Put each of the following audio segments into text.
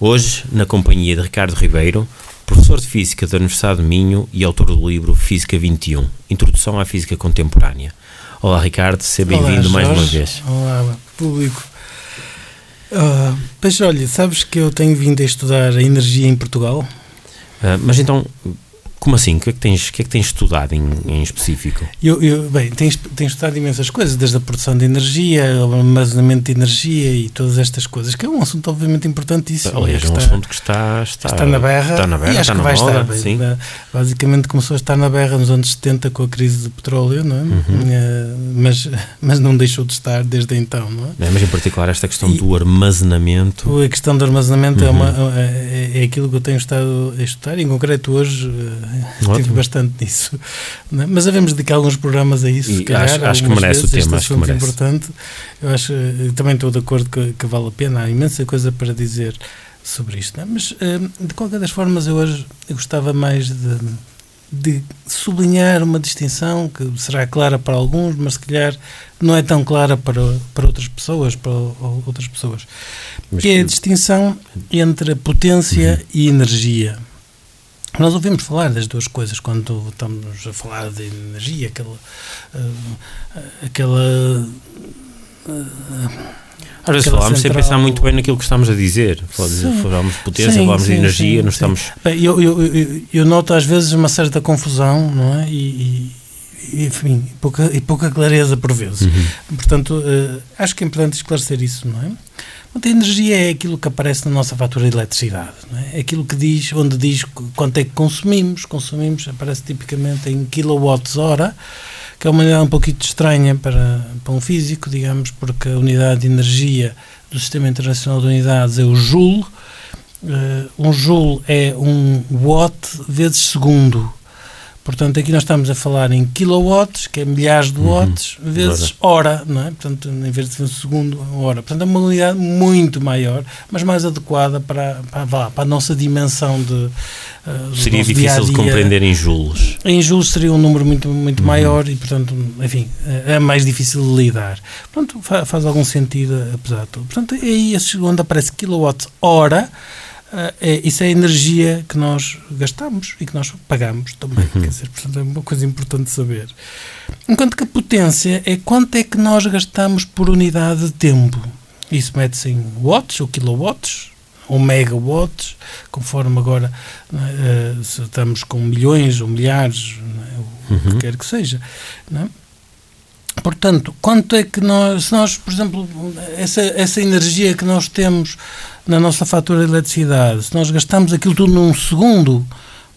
Hoje, na companhia de Ricardo Ribeiro, professor de Física da Universidade de Minho e autor do livro Física 21 Introdução à Física Contemporânea. Olá, Ricardo, seja bem-vindo mais uma vez. Olá, público. Uh, pois olha, sabes que eu tenho vindo a estudar a energia em Portugal? Uh, mas então, como assim? O que é que tens, que é que tens estudado em, em específico? Eu, eu, bem, tenho, tenho estudado imensas coisas, desde a produção de energia, o armazenamento de energia e todas estas coisas, que é um assunto obviamente importantíssimo. Aliás, é um está, assunto que está, está, está na berra. Está na berra, e acho está que na vai moda, estar. sim. Bem, basicamente começou a estar na berra nos anos 70 com a crise do petróleo, não é? Uhum. Eh, mas, mas não deixou de estar desde então, não é? É, mas em particular esta questão E- do armazenamento. A questão do armazenamento é, Uhum. uma, é, é aquilo que eu tenho estado a estudar, em concreto hoje eh, Ótimo. tive bastante nisso. é? Mas devemos dedicar alguns programas a isso, E se calhar. acho- acho que merece o vezes, tema, este acho que assunto merece. importante. Eu acho, também estou de acordo que, que vale a pena, há imensa coisa para dizer sobre isto. é? Mas, eh, de qualquer das formas, eu hoje eu gostava mais de, de sublinhar uma distinção que será clara para alguns, mas se calhar não é tão clara para, para outras pessoas, para o- outras pessoas Mas que é a distinção entre potência e energia. Nós ouvimos falar das duas coisas quando estamos a falar de energia, aquela. ah, aquela Às vezes falámos sem pensar muito bem naquilo que estamos a dizer. Falámos de potência, Sim, falámos de energia, sim, sim. estamos. Bem, eu, eu, eu, eu noto às vezes uma certa confusão, não é? E, e, enfim, pouca, e pouca clareza por vezes. Uhum. Portanto, eh, acho que é importante esclarecer isso, não é? A energia é aquilo que aparece na nossa fatura de eletricidade, é? É aquilo que diz, onde diz qu- quanto é que consumimos. Consumimos, aparece tipicamente em kilowatts-hora, que é uma unidade um pouquinho estranha para, para um físico, digamos, porque a unidade de energia do Sistema Internacional de Unidades é o Joule. Eh, um Joule é um watt vezes segundo. Portanto, aqui nós estamos a falar em kilowatts, que é milhares de Uhum. watts, vezes hora, não é? Portanto, em vez de um segundo, hora. Portanto, é uma unidade muito maior, mas mais adequada para, para, para a nossa dimensão de. do Seria difícil de dia-a-dia. compreender em joules. Em juros seria um número muito, muito Uhum. maior e, portanto, enfim, é mais difícil de lidar. Portanto, fa- faz algum sentido, apesar de tudo. Portanto, é aí onde aparece kilowatt-hora, eh, é, isso é a energia que nós gastamos e que nós pagamos também. Uhum. Quer dizer, portanto, é uma coisa importante saber. Enquanto que a potência é quanto é que nós gastamos por unidade de tempo. Isso mete-se em watts ou kilowatts ou megawatts, conforme agora é, eh, se estamos com milhões ou milhares, não é, o Uhum. que quer que seja. não é? Portanto, quanto é que nós, se nós, por exemplo, essa, essa energia que nós temos na nossa fatura de eletricidade, se nós gastamos aquilo tudo num segundo,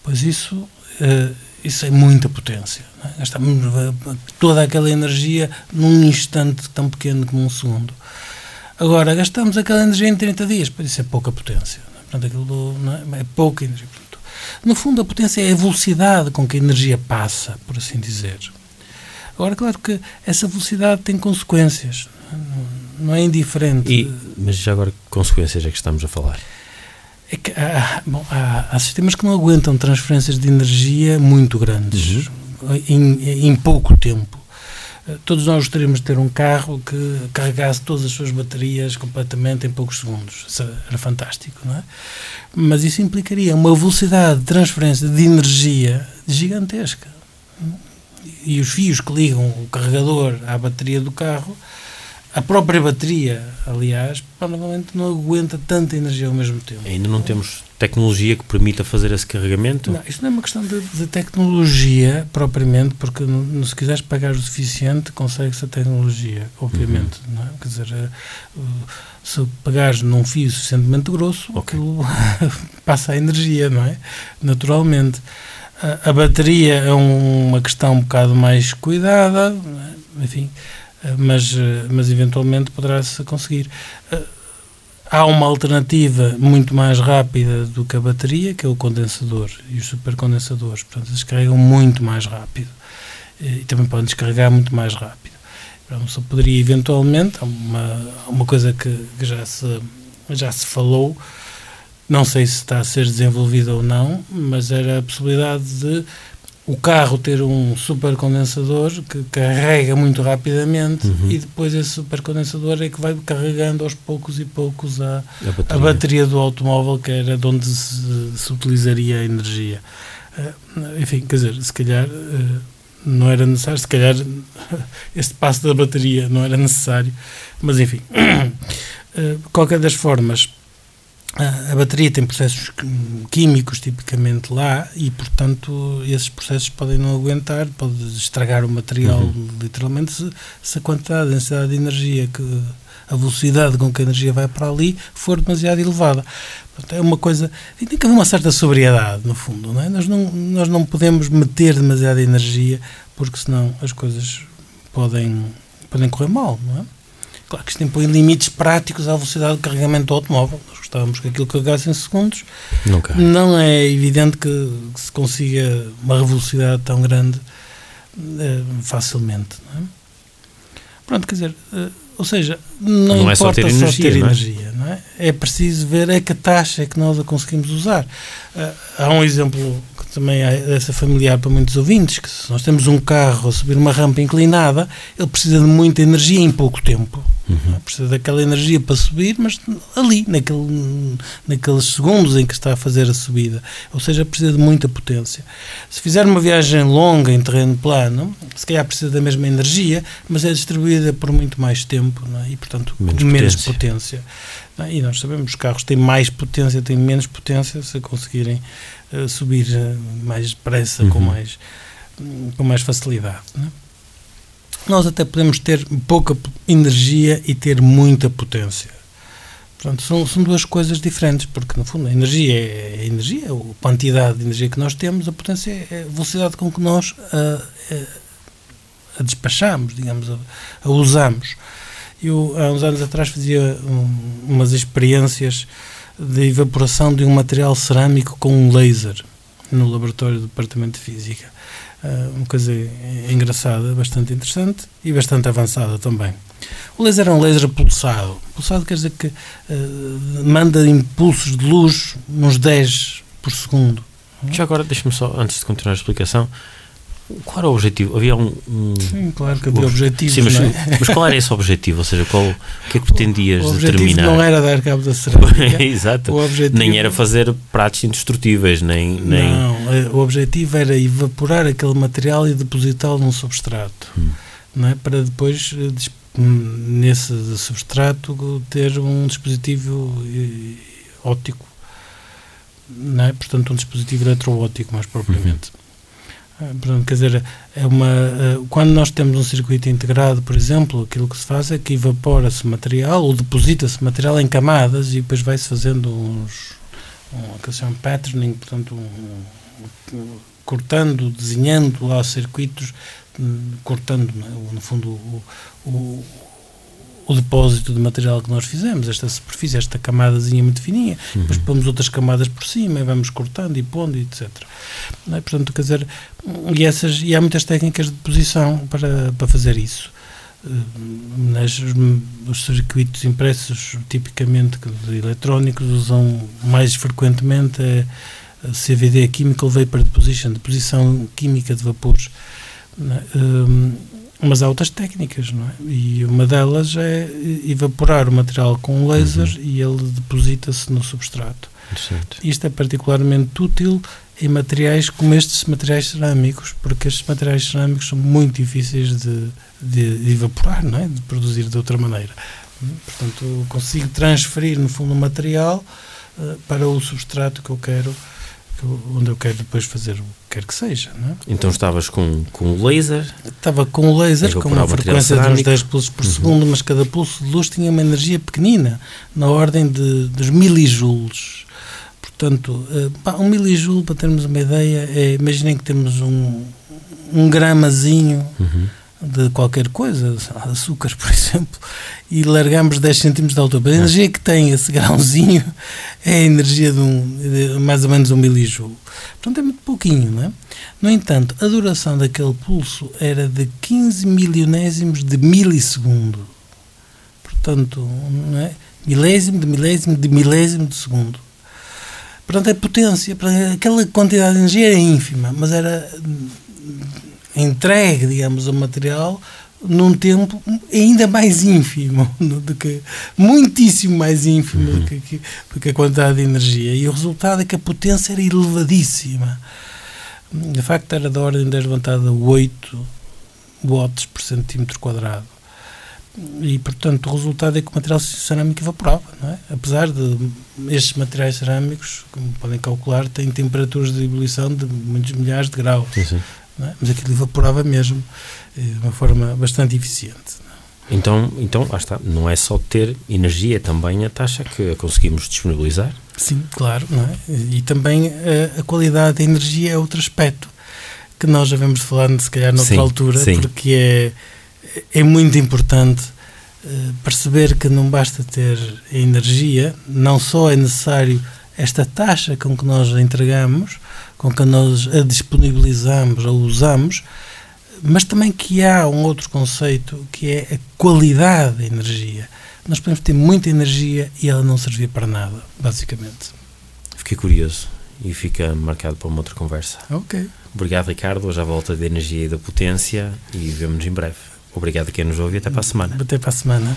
pois isso, eh, isso é muita potência. é? Gastamos eh, toda aquela energia num instante tão pequeno como um segundo. Agora, gastamos aquela energia em 30 dias, pois isso é pouca potência. é? Portanto, aquilo não é, é pouca energia. Portanto, no fundo, a potência é a velocidade com que a energia passa, por assim dizer. Agora, claro que essa velocidade tem consequências, não- é indiferente. E, mas já agora, que consequências é que estamos a falar? É que há, bom, há, há sistemas que não aguentam transferências de energia muito grandes em, em pouco tempo. Eh, Todos nós gostaríamos de ter um carro que carregasse todas as suas baterias completamente em poucos segundos. Isso era fantástico, não é? Mas isso implicaria uma velocidade de transferência de energia gigantesca. E os fios que ligam o carregador à bateria do carro, a própria bateria, aliás, provavelmente não aguenta tanta energia ao mesmo tempo. Ainda não temos tecnologia que permita fazer esse carregamento? Não, isto não é uma questão de, de tecnologia propriamente, porque no- se quiseres pagar o suficiente, consegue-se a tecnologia, obviamente. Não é? Quer dizer, eh, uh, se pagares num fio suficientemente grosso, Ok. aquilo passa a energia, não é? Naturalmente. A, bateria é um- uma questão um bocado mais cuidada, enfim, eh, mas, eh, mas eventualmente poderá-se conseguir. Eh, há uma alternativa muito mais rápida do que a bateria, que é o condensador e os supercondensadores. Portanto, eles carregam muito mais rápido e também podem descarregar muito mais rápido. Então, só poderia eventualmente, uma, uma coisa que, que já, se, já se falou, não sei se está a ser desenvolvida ou não, mas era a possibilidade de o carro ter um supercondensador que carrega muito rapidamente uhum. e depois esse supercondensador é que vai carregando aos poucos e poucos a, a, bateria. a bateria. do automóvel, que era de onde se, se utilizaria a energia. Uh, enfim, quer dizer, se calhar uh, não era necessário, se calhar este passo da bateria não era necessário, mas enfim, uh, qualquer das formas a bateria tem processos químicos tipicamente lá e, portanto, esses processos podem não aguentar, pode estragar o material uhum. literalmente se, se, a quantidade, a densidade de energia, que, a velocidade com que a energia vai para ali for demasiado elevada. Portanto, é uma coisa. Tem que haver uma certa sobriedade, no fundo. Não é? nós, não, nós não podemos meter demasiada energia porque senão as coisas podem, podem correr mal, não é? Claro que isto impõe limites práticos à velocidade de carregamento do automóvel. Nós gostávamos que aquilo carregasse em segundos. Nunca. Não é evidente que, que, se consiga uma velocidade tão grande é, facilmente. Não é? Pronto, quer dizer, eh, ou seja, não, não importa é só ter energia, só ter não é? energia não é? é? preciso ver a que taxa é que nós a conseguimos usar. Uh, há um exemplo que também é dessa familiar para muitos ouvintes, que se nós temos um carro a subir uma rampa inclinada, ele precisa de muita energia em pouco tempo. Uhum. Precisa daquela energia para subir, mas ali, naquele, naqueles segundos em que está a fazer a subida. Ou seja, precisa de muita potência. Se fizer uma viagem longa em terreno plano, se calhar precisa da mesma energia, mas é distribuída por muito mais tempo é? e, portanto, menos, menos potência. potência. E nós sabemos que os carros têm mais potência, têm menos potência se conseguirem uh, subir uh, mais depressa, uhum. com, mais, com mais facilidade. É? nós até podemos ter pouca energia e ter muita potência. Portanto, são, são duas coisas diferentes, porque no fundo a energia é a energia, a quantidade de energia que nós temos, a potência é a velocidade com que nós a, a, a despachamos, digamos, a, a, usamos. Eu, há uns anos atrás, fazia um, umas experiências de evaporação de um material cerâmico com um laser no laboratório do Departamento de Física. Uh, uma coisa engraçada, bastante interessante e bastante avançada também. O laser é um laser pulsado. Pulsado quer dizer que uh, manda impulsos de luz uns 10 por segundo. Já agora, deixa-me só, antes de continuar a explicação, qual era o objetivo? Havia um. um sim, claro que havia objetivos. Sim, mas, é? mas, qual era esse objetivo? Ou seja, qual, o que é que pretendias o objetivo determinar? não era dar cabo da cerâmica. Exato. Objetivo... Nem era fazer pratos indestrutíveis, nem, nem. Não, eh, o objetivo era evaporar aquele material e depositá-lo num substrato. Hum. Não é? Para depois, eh, hum, nesse substrato, ter um dispositivo eh, óptico. Não é? Portanto, um dispositivo eletroóptico, mais propriamente. Uhum. Ah, portanto, quer dizer, é uma, ah, quando nós temos um circuito integrado, por exemplo, aquilo que se faz é que evapora-se material ou deposita-se material em camadas e depois vai-se fazendo uns, um, que se chama patterning, portanto, um, um, cortando, desenhando lá circuitos, hum, cortando, é? no fundo, o, o o depósito de material que nós fizemos, esta superfície, esta camadazinha muito fininha, uhum. depois pomos outras camadas por cima e vamos cortando e pondo, etc. É? Portanto, quer dizer, e, essas, e há muitas técnicas de deposição para, para fazer isso. Eh, nas, os circuitos impressos, tipicamente eletrónicos, usam mais frequentemente a CVD, Chemical Vapor Deposition, deposição química de vapores. Um, mas há outras técnicas, não é? E uma delas é evaporar o material com um laser uhum. e ele deposita-se no substrato. Isto é particularmente útil em materiais como estes materiais cerâmicos, porque estes materiais cerâmicos são muito difíceis de, de evaporar, não é? De produzir de outra maneira. Portanto, consigo transferir, no fundo, o material uh, para o substrato que eu quero onde eu quero depois fazer o que quer que seja. É? Então estavas com, com laser? Estava com laser, com uma frequência de uns 10 pulsos por uhum. segundo, mas cada pulso de luz tinha uma energia pequenina, na ordem de, dos milijoules. Portanto, uh, um milijoule, para termos uma ideia, é, imaginem que temos um, um gramazinho, uhum. De qualquer coisa, açúcar, por exemplo, e largamos 10 centímetros de altura. A energia que tem esse grãozinho é a energia de, um, de mais ou menos um milijoule. Portanto, é muito pouquinho, não é? No entanto, a duração daquele pulso era de 15 milionésimos de milissegundo. Portanto, não é? milésimo de milésimo de milésimo de segundo. Portanto, a potência, aquela quantidade de energia era ínfima, mas era entregue, digamos, ao material num tempo ainda mais ínfimo do que muitíssimo mais ínfimo uhum. do, que, do que a quantidade de energia. E o resultado é que a potência era elevadíssima. De facto era da ordem da levantada 8 watts por centímetro quadrado. E portanto o resultado é que o material cerâmico evaporava não é? apesar de estes materiais cerâmicos como podem calcular têm temperaturas de ebulição de muitos milhares de graus. Sim, sim é? mas aquilo evaporava mesmo eh, de uma forma bastante eficiente. É? Então, então lá está, não é só ter energia, é também a taxa que conseguimos disponibilizar. Sim, claro, é? e também a, a qualidade da energia é outro aspecto que nós já vemos falando, se calhar, noutra sim, altura, sim. porque é, é muito importante eh, perceber que não basta ter energia, não só é necessário esta taxa com que nós a entregamos, com que nós a disponibilizamos ou usamos, mas também que há um outro conceito que é a qualidade da energia. Nós podemos ter muita energia e ela não servir para nada, basicamente. Fiquei curioso e fica marcado para uma outra conversa. Ok. Obrigado, Ricardo. Hoje à volta da energia e da potência e vemos-nos em breve. Obrigado a quem nos ouve e até para a semana. Até para a semana.